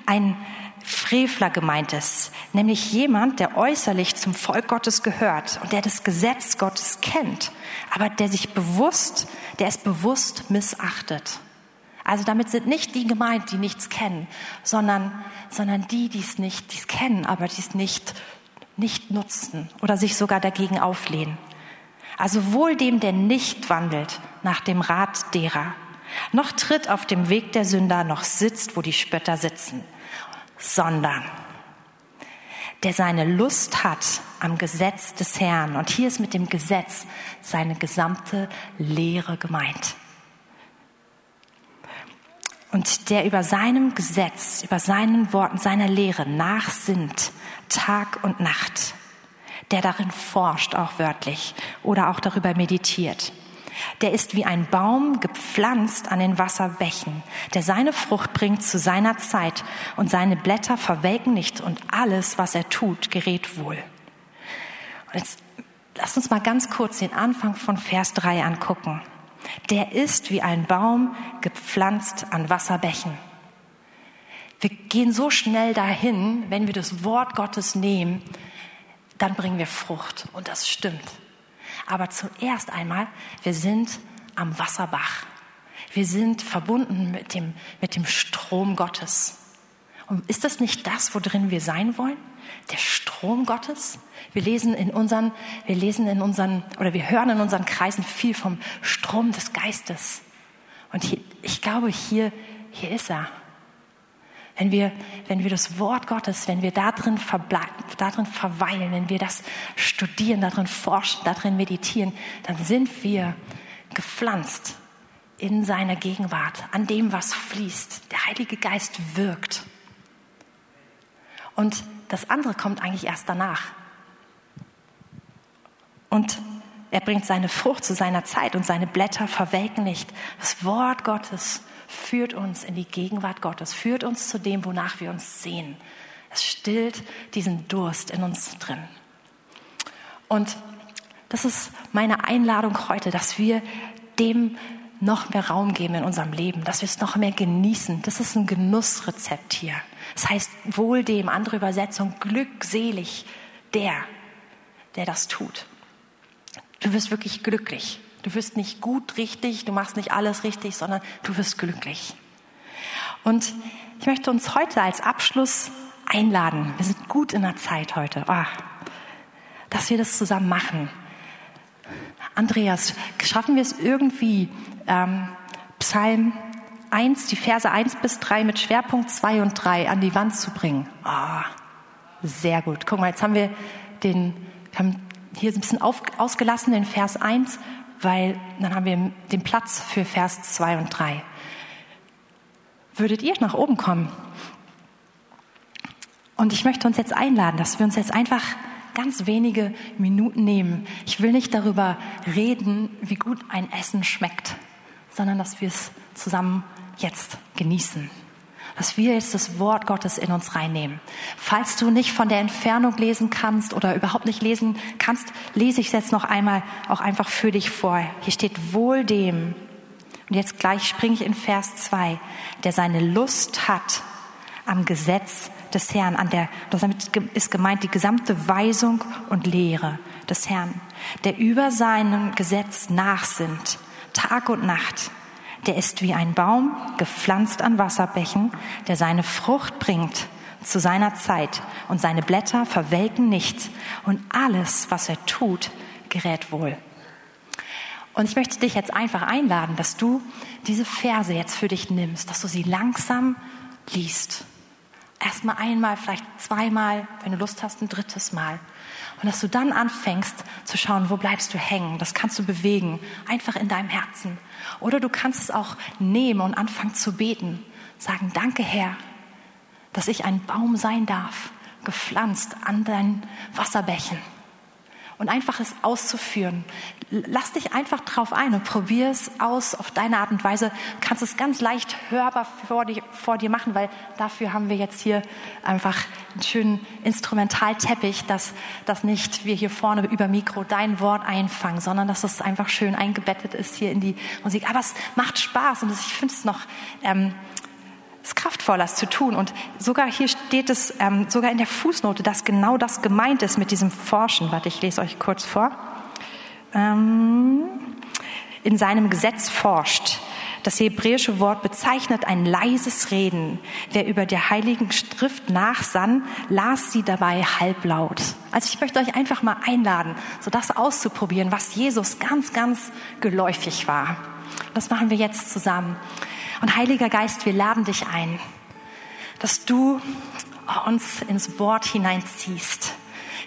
ein Frevler gemeint ist, nämlich jemand, der äußerlich zum Volk Gottes gehört und der das Gesetz Gottes kennt, aber der sich bewusst, der es bewusst missachtet. Also damit sind nicht die gemeint, die nichts kennen, sondern, sondern die, die es nicht, die es kennen, aber die es nicht nicht nutzen oder sich sogar dagegen auflehnen. Also wohl dem, der nicht wandelt nach dem Rat derer, noch tritt auf dem Weg der Sünder, noch sitzt, wo die Spötter sitzen, sondern der seine Lust hat am Gesetz des Herrn. Und hier ist mit dem Gesetz seine gesamte Lehre gemeint. Und der über seinem Gesetz, über seinen Worten, seiner Lehre nachsinnt, Tag und Nacht, der darin forscht, auch wörtlich, oder auch darüber meditiert. Der ist wie ein Baum gepflanzt an den Wasserbächen, der seine Frucht bringt zu seiner Zeit und seine Blätter verwelken nicht und alles, was er tut, gerät wohl. Und jetzt lass uns mal ganz kurz den Anfang von Vers 3 angucken. Der ist wie ein Baum gepflanzt an Wasserbächen. Wir gehen so schnell dahin, wenn wir das Wort Gottes nehmen, dann bringen wir Frucht. Und das stimmt. Aber zuerst einmal, wir sind am Wasserbach. Wir sind verbunden mit dem, mit dem Strom Gottes. Und ist das nicht das, worin wir sein wollen? Der Strom Gottes? Wir lesen in unseren, wir lesen in unseren, oder wir hören in unseren Kreisen viel vom Strom des Geistes. Und hier, ich glaube, hier, hier ist er. Wenn wir, wenn wir das Wort Gottes, wenn wir darin, darin verweilen, wenn wir das studieren, darin forschen, darin meditieren, dann sind wir gepflanzt in seiner Gegenwart, an dem, was fließt. Der Heilige Geist wirkt. Und das andere kommt eigentlich erst danach. Und er bringt seine Frucht zu seiner Zeit und seine Blätter verwelken nicht. Das Wort Gottes führt uns in die Gegenwart Gottes, führt uns zu dem, wonach wir uns sehen. Es stillt diesen Durst in uns drin. Und das ist meine Einladung heute, dass wir dem noch mehr Raum geben in unserem Leben, dass wir es noch mehr genießen. Das ist ein Genussrezept hier. Das heißt wohl dem, andere Übersetzung, glückselig der, der das tut. Du wirst wirklich glücklich. Du wirst nicht gut richtig, du machst nicht alles richtig, sondern du wirst glücklich. Und ich möchte uns heute als Abschluss einladen. Wir sind gut in der Zeit heute, oh, dass wir das zusammen machen. Andreas, schaffen wir es irgendwie, ähm, Psalm 1, die Verse 1 bis 3 mit Schwerpunkt 2 und 3 an die Wand zu bringen? Oh, sehr gut. Guck mal, jetzt haben wir den, wir haben hier ein bisschen auf, ausgelassen, den Vers 1 weil dann haben wir den Platz für Vers 2 und 3. Würdet ihr nach oben kommen? Und ich möchte uns jetzt einladen, dass wir uns jetzt einfach ganz wenige Minuten nehmen. Ich will nicht darüber reden, wie gut ein Essen schmeckt, sondern dass wir es zusammen jetzt genießen. Dass wir jetzt das Wort Gottes in uns reinnehmen. Falls du nicht von der Entfernung lesen kannst oder überhaupt nicht lesen kannst, lese ich es jetzt noch einmal auch einfach für dich vor. Hier steht wohl dem. Und jetzt gleich springe ich in Vers 2, der seine Lust hat am Gesetz des Herrn, an der, damit ist gemeint die gesamte Weisung und Lehre des Herrn, der über seinem Gesetz nachsinnt, Tag und Nacht der ist wie ein Baum, gepflanzt an Wasserbächen, der seine Frucht bringt zu seiner Zeit und seine Blätter verwelken nicht und alles, was er tut, gerät wohl. Und ich möchte dich jetzt einfach einladen, dass du diese Verse jetzt für dich nimmst, dass du sie langsam liest. Erstmal einmal, vielleicht zweimal, wenn du Lust hast, ein drittes Mal. Und dass du dann anfängst zu schauen, wo bleibst du hängen. Das kannst du bewegen, einfach in deinem Herzen. Oder du kannst es auch nehmen und anfangen zu beten. Sagen, danke Herr, dass ich ein Baum sein darf, gepflanzt an deinen Wasserbächen und einfach es auszuführen. Lass dich einfach drauf ein und probier es aus auf deine Art und Weise. Du kannst es ganz leicht hörbar vor dir, vor dir machen, weil dafür haben wir jetzt hier einfach einen schönen Instrumentalteppich, dass, dass nicht wir hier vorne über Mikro dein Wort einfangen, sondern dass es einfach schön eingebettet ist hier in die Musik. Aber es macht Spaß und ich finde es noch ähm, ist kraftvoll, das zu tun. Und sogar hier steht es, ähm, sogar in der Fußnote, dass genau das gemeint ist mit diesem Forschen. Warte, ich lese euch kurz vor. Ähm, in seinem Gesetz forscht. Das hebräische Wort bezeichnet ein leises Reden. Wer über der heiligen Schrift nachsann, las sie dabei halblaut. Also ich möchte euch einfach mal einladen, so das auszuprobieren, was Jesus ganz, ganz geläufig war. Das machen wir jetzt zusammen. Und Heiliger Geist, wir laden dich ein, dass du uns ins Wort hineinziehst.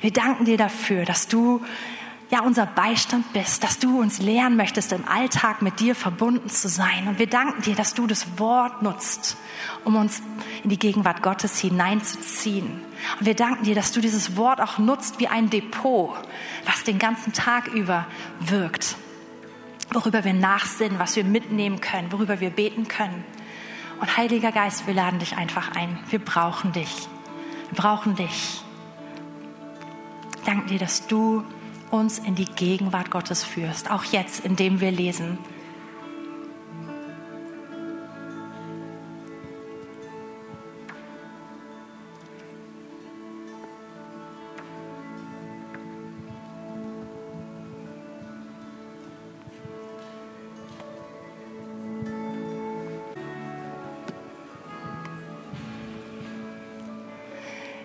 Wir danken dir dafür, dass du ja unser Beistand bist, dass du uns lehren möchtest, im Alltag mit dir verbunden zu sein. Und wir danken dir, dass du das Wort nutzt, um uns in die Gegenwart Gottes hineinzuziehen. Und wir danken dir, dass du dieses Wort auch nutzt wie ein Depot, was den ganzen Tag über wirkt worüber wir nachsinnen, was wir mitnehmen können, worüber wir beten können. Und Heiliger Geist, wir laden dich einfach ein. Wir brauchen dich. Wir brauchen dich. Danke dir, dass du uns in die Gegenwart Gottes führst, auch jetzt, indem wir lesen.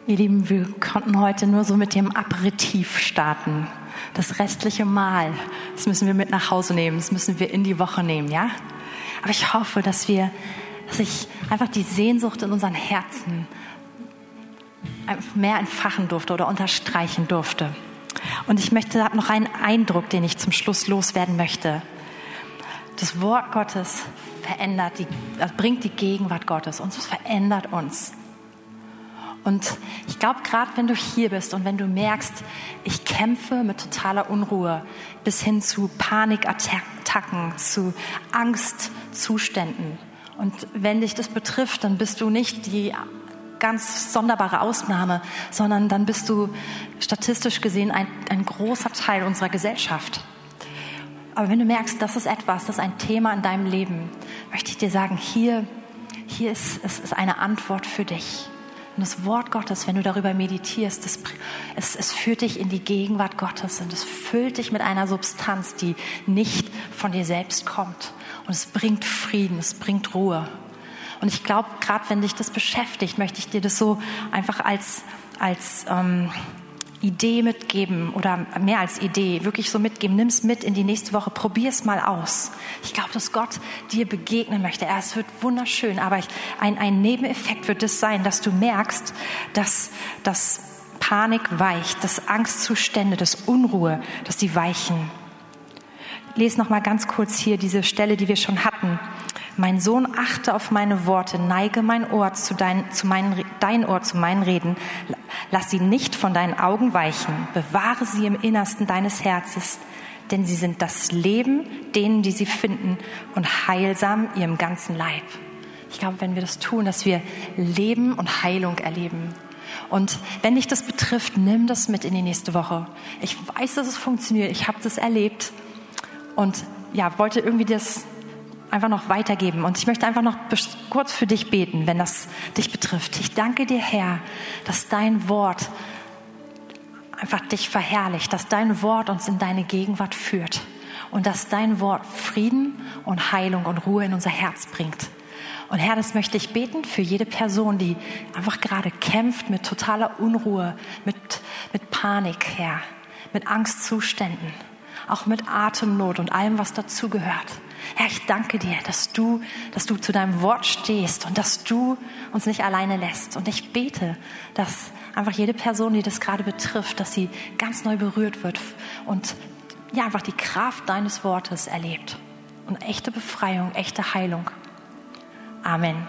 Ihr Lieben, wir konnten heute nur so mit dem Aperitif starten. Das restliche Mal, das müssen wir mit nach Hause nehmen, das müssen wir in die Woche nehmen, ja? Aber ich hoffe, dass wir, dass ich einfach die Sehnsucht in unseren Herzen mehr entfachen durfte oder unterstreichen durfte. Und ich möchte, habe noch einen Eindruck, den ich zum Schluss loswerden möchte. Das Wort Gottes verändert, die, bringt die Gegenwart Gottes und es verändert uns. Und ich glaube, gerade wenn du hier bist und wenn du merkst, ich kämpfe mit totaler Unruhe bis hin zu Panikattacken, zu Angstzuständen. Und wenn dich das betrifft, dann bist du nicht die ganz sonderbare Ausnahme, sondern dann bist du statistisch gesehen ein, ein großer Teil unserer Gesellschaft. Aber wenn du merkst, das ist etwas, das ist ein Thema in deinem Leben, möchte ich dir sagen, hier, hier ist, es ist eine Antwort für dich. Und das Wort Gottes, wenn du darüber meditierst, das, es, es führt dich in die Gegenwart Gottes und es füllt dich mit einer Substanz, die nicht von dir selbst kommt. Und es bringt Frieden, es bringt Ruhe. Und ich glaube, gerade wenn dich das beschäftigt, möchte ich dir das so einfach als, als ähm, Idee mitgeben oder mehr als Idee, wirklich so mitgeben. Nimm es mit in die nächste Woche, probier es mal aus. Ich glaube, dass Gott dir begegnen möchte. Es wird wunderschön, aber ich, ein, ein Nebeneffekt wird es sein, dass du merkst, dass, dass Panik weicht, dass Angstzustände, dass Unruhe, dass die weichen. Lese noch mal ganz kurz hier diese Stelle, die wir schon hatten. Mein Sohn, achte auf meine Worte, neige mein Ohr zu dein, zu meinen, dein Ohr zu meinen Reden. Lass sie nicht von deinen Augen weichen. Bewahre sie im Innersten deines Herzens, denn sie sind das Leben denen, die sie finden und heilsam ihrem ganzen Leib. Ich glaube, wenn wir das tun, dass wir Leben und Heilung erleben. Und wenn dich das betrifft, nimm das mit in die nächste Woche. Ich weiß, dass es funktioniert. Ich habe das erlebt und ja, wollte irgendwie das einfach noch weitergeben. Und ich möchte einfach noch kurz für dich beten, wenn das dich betrifft. Ich danke dir, Herr, dass dein Wort einfach dich verherrlicht, dass dein Wort uns in deine Gegenwart führt und dass dein Wort Frieden und Heilung und Ruhe in unser Herz bringt. Und Herr, das möchte ich beten für jede Person, die einfach gerade kämpft mit totaler Unruhe, mit, mit Panik, Herr, mit Angstzuständen, auch mit Atemnot und allem, was dazugehört. Herr, ich danke dir, dass du, dass du zu deinem Wort stehst und dass du uns nicht alleine lässt. Und ich bete, dass einfach jede Person, die das gerade betrifft, dass sie ganz neu berührt wird und ja, einfach die Kraft deines Wortes erlebt. Und echte Befreiung, echte Heilung. Amen.